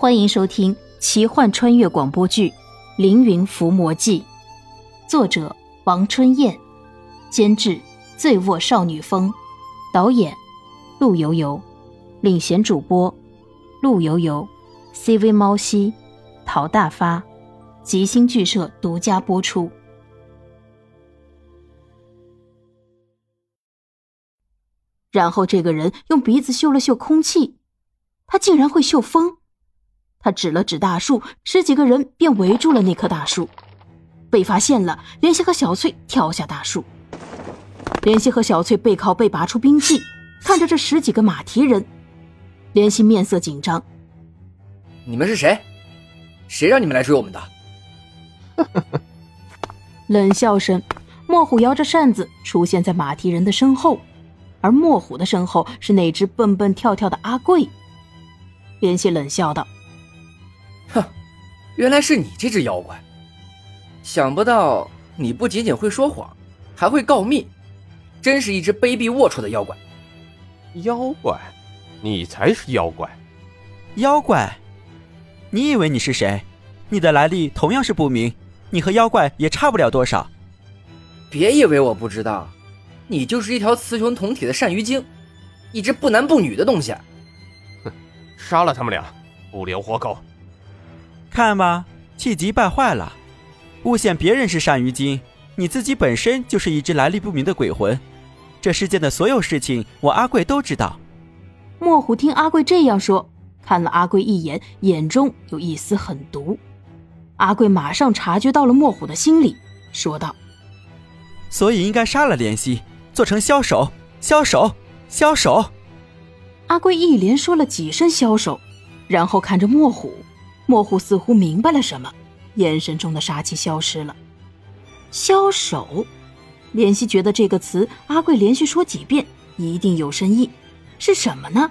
欢迎收听奇幻穿越广播剧《凌云伏魔记》，作者王春燕，监制醉卧少女风，导演陆游游，领衔主播陆游游，CV 猫西，陶大发，吉星剧社独家播出。然后这个人用鼻子嗅了嗅空气，他竟然会嗅风。他指了指大树，十几个人便围住了那棵大树。被发现了，莲希和小翠跳下大树。莲希和小翠背靠背拔出兵器，看着这十几个马蹄人，莲希面色紧张：“你们是谁？谁让你们来追我们的？” 冷笑声，莫虎摇着扇子出现在马蹄人的身后，而莫虎的身后是那只蹦蹦跳跳的阿贵。莲希冷笑道。哼，原来是你这只妖怪！想不到你不仅仅会说谎，还会告密，真是一只卑鄙龌龊的妖怪！妖怪，你才是妖怪！妖怪，你以为你是谁？你的来历同样是不明，你和妖怪也差不了多少。别以为我不知道，你就是一条雌雄同体的鳝鱼精，一只不男不女的东西！哼，杀了他们俩，不留活口！看吧，气急败坏了，诬陷别人是鳝鱼精，你自己本身就是一只来历不明的鬼魂。这世间的所有事情，我阿贵都知道。莫虎听阿贵这样说，看了阿贵一眼，眼中有一丝狠毒。阿贵马上察觉到了莫虎的心理，说道：“所以应该杀了莲溪，做成枭首，枭首，枭首。”阿贵一连说了几声枭首，然后看着莫虎。莫虎似乎明白了什么，眼神中的杀气消失了。枭首，莲希觉得这个词阿贵连续说几遍，一定有深意，是什么呢？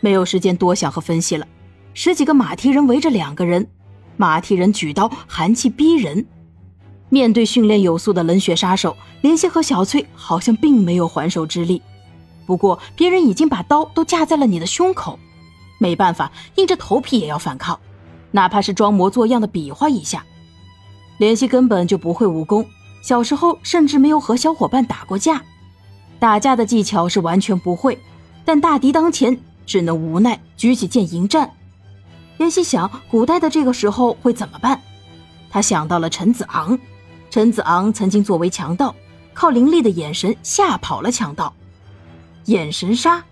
没有时间多想和分析了。十几个马蹄人围着两个人，马蹄人举刀，寒气逼人。面对训练有素的冷血杀手，莲希和小翠好像并没有还手之力。不过别人已经把刀都架在了你的胸口。没办法，硬着头皮也要反抗，哪怕是装模作样的比划一下。怜惜根本就不会武功，小时候甚至没有和小伙伴打过架，打架的技巧是完全不会。但大敌当前，只能无奈举起剑迎战。怜惜想，古代的这个时候会怎么办？他想到了陈子昂，陈子昂曾经作为强盗，靠凌厉的眼神吓跑了强盗。眼神杀，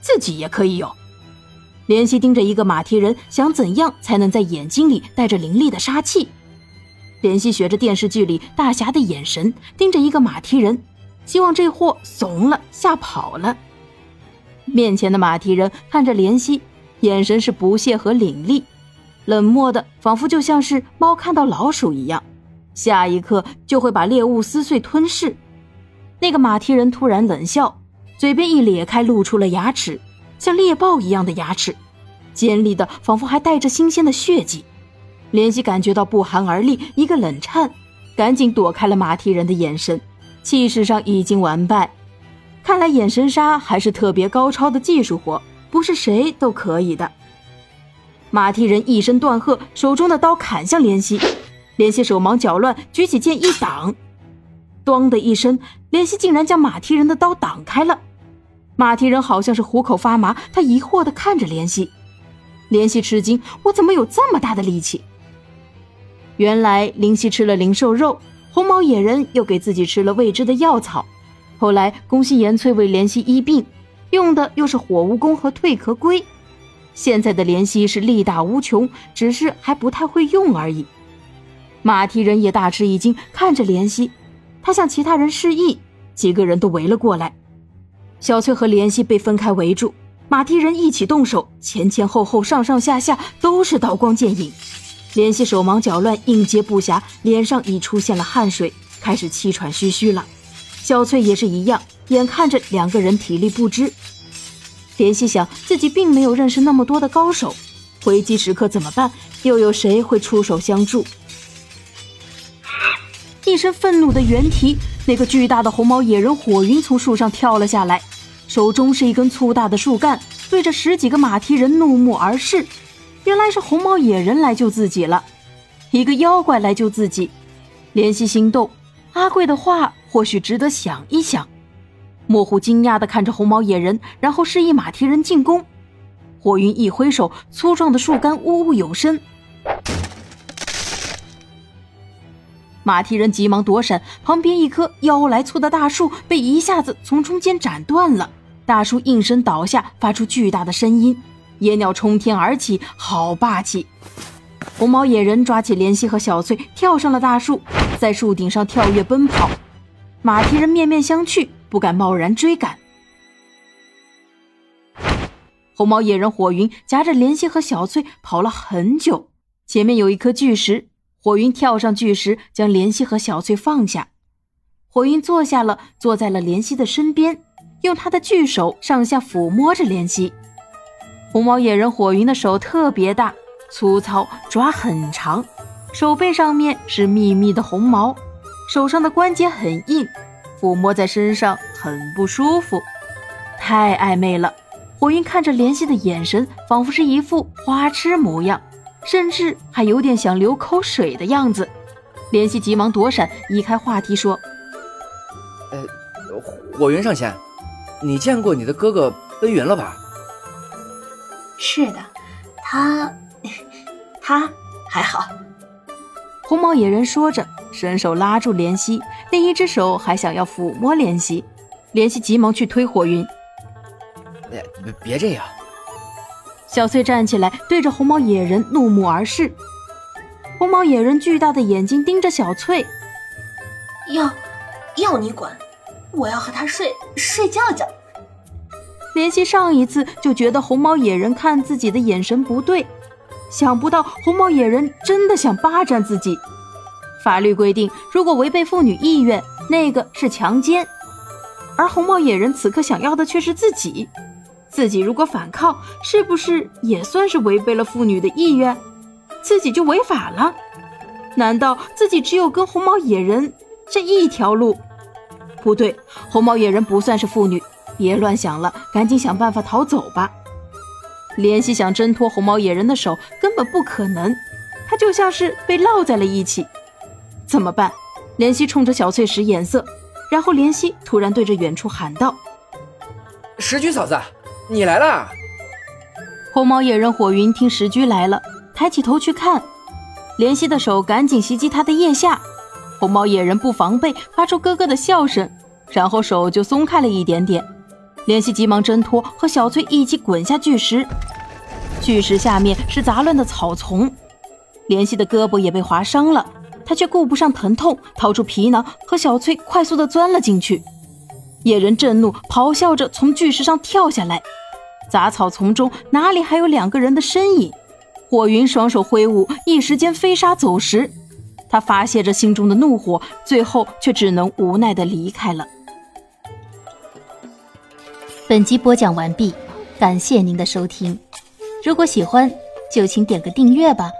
自己也可以有。怜惜盯着一个马蹄人，想怎样才能在眼睛里带着凌厉的杀气？怜惜学着电视剧里大侠的眼神，盯着一个马蹄人，希望这货怂了，吓跑了。面前的马蹄人看着怜惜，眼神是不屑和凛厉，冷漠的，仿佛就像是猫看到老鼠一样，下一刻就会把猎物撕碎吞噬。那个马蹄人突然冷笑，嘴边一咧开，露出了牙齿。像猎豹一样的牙齿，尖利的仿佛还带着新鲜的血迹。怜惜感觉到不寒而栗，一个冷颤，赶紧躲开了马蹄人的眼神，气势上已经完败。看来眼神杀还是特别高超的技术活，不是谁都可以的。马蹄人一声断喝，手中的刀砍向怜惜，怜惜手忙脚乱，举起剑一挡，咣的一声，怜惜竟然将马蹄人的刀挡开了。马蹄人好像是虎口发麻，他疑惑地看着怜惜，怜惜吃惊：“我怎么有这么大的力气？”原来灵犀吃了灵兽肉，红毛野人又给自己吃了未知的药草。后来宫西岩翠为怜惜医病，用的又是火蜈蚣和蜕壳龟。现在的怜惜是力大无穷，只是还不太会用而已。马蹄人也大吃一惊，看着怜惜，他向其他人示意，几个人都围了过来。小翠和莲希被分开围住，马蹄人一起动手，前前后后、上上下下都是刀光剑影。莲希手忙脚乱，应接不暇，脸上已出现了汗水，开始气喘吁吁了。小翠也是一样，眼看着两个人体力不支。莲希想自己并没有认识那么多的高手，危机时刻怎么办？又有谁会出手相助？一声愤怒的猿啼，那个巨大的红毛野人火云从树上跳了下来。手中是一根粗大的树干，对着十几个马蹄人怒目而视。原来是红毛野人来救自己了，一个妖怪来救自己。怜惜心动，阿贵的话或许值得想一想。莫虎惊讶地看着红毛野人，然后示意马蹄人进攻。火云一挥手，粗壮的树干呜呜有声。马蹄人急忙躲闪，旁边一棵腰来粗的大树被一下子从中间斩断了，大树应声倒下，发出巨大的声音。野鸟冲天而起，好霸气！红毛野人抓起莲溪和小翠，跳上了大树，在树顶上跳跃奔跑。马蹄人面面相觑，不敢贸然追赶。红毛野人火云夹着莲溪和小翠跑了很久，前面有一颗巨石。火云跳上巨石，将莲溪和小翠放下。火云坐下了，坐在了莲溪的身边，用他的巨手上下抚摸着莲溪。红毛野人火云的手特别大、粗糙，爪很长，手背上面是密密的红毛，手上的关节很硬，抚摸在身上很不舒服，太暧昧了。火云看着莲溪的眼神，仿佛是一副花痴模样。甚至还有点想流口水的样子，莲希急忙躲闪，移开话题说：“呃，火云上仙，你见过你的哥哥奔云了吧？”“是的，他，他还好。”红毛野人说着，伸手拉住莲希，另一只手还想要抚摸莲希，莲希急忙去推火云：“别别这样。”小翠站起来，对着红毛野人怒目而视。红毛野人巨大的眼睛盯着小翠，要要你管！我要和他睡睡觉觉。怜惜上一次就觉得红毛野人看自己的眼神不对，想不到红毛野人真的想霸占自己。法律规定，如果违背妇女意愿，那个是强奸，而红毛野人此刻想要的却是自己。自己如果反抗，是不是也算是违背了妇女的意愿？自己就违法了？难道自己只有跟红毛野人这一条路？不对，红毛野人不算是妇女，别乱想了，赶紧想办法逃走吧。怜惜想挣脱红毛野人的手，根本不可能，他就像是被烙在了一起。怎么办？怜惜冲着小翠使眼色，然后怜惜突然对着远处喊道：“石菊嫂子。”你来了！红毛野人火云听石居来了，抬起头去看，怜惜的手赶紧袭击他的腋下。红毛野人不防备，发出咯咯的笑声，然后手就松开了一点点。怜惜急忙挣脱，和小翠一起滚下巨石。巨石下面是杂乱的草丛，怜惜的胳膊也被划伤了，他却顾不上疼痛，掏出皮囊，和小翠快速的钻了进去。野人震怒，咆哮着从巨石上跳下来。杂草丛中哪里还有两个人的身影？火云双手挥舞，一时间飞沙走石。他发泄着心中的怒火，最后却只能无奈的离开了。本集播讲完毕，感谢您的收听。如果喜欢，就请点个订阅吧。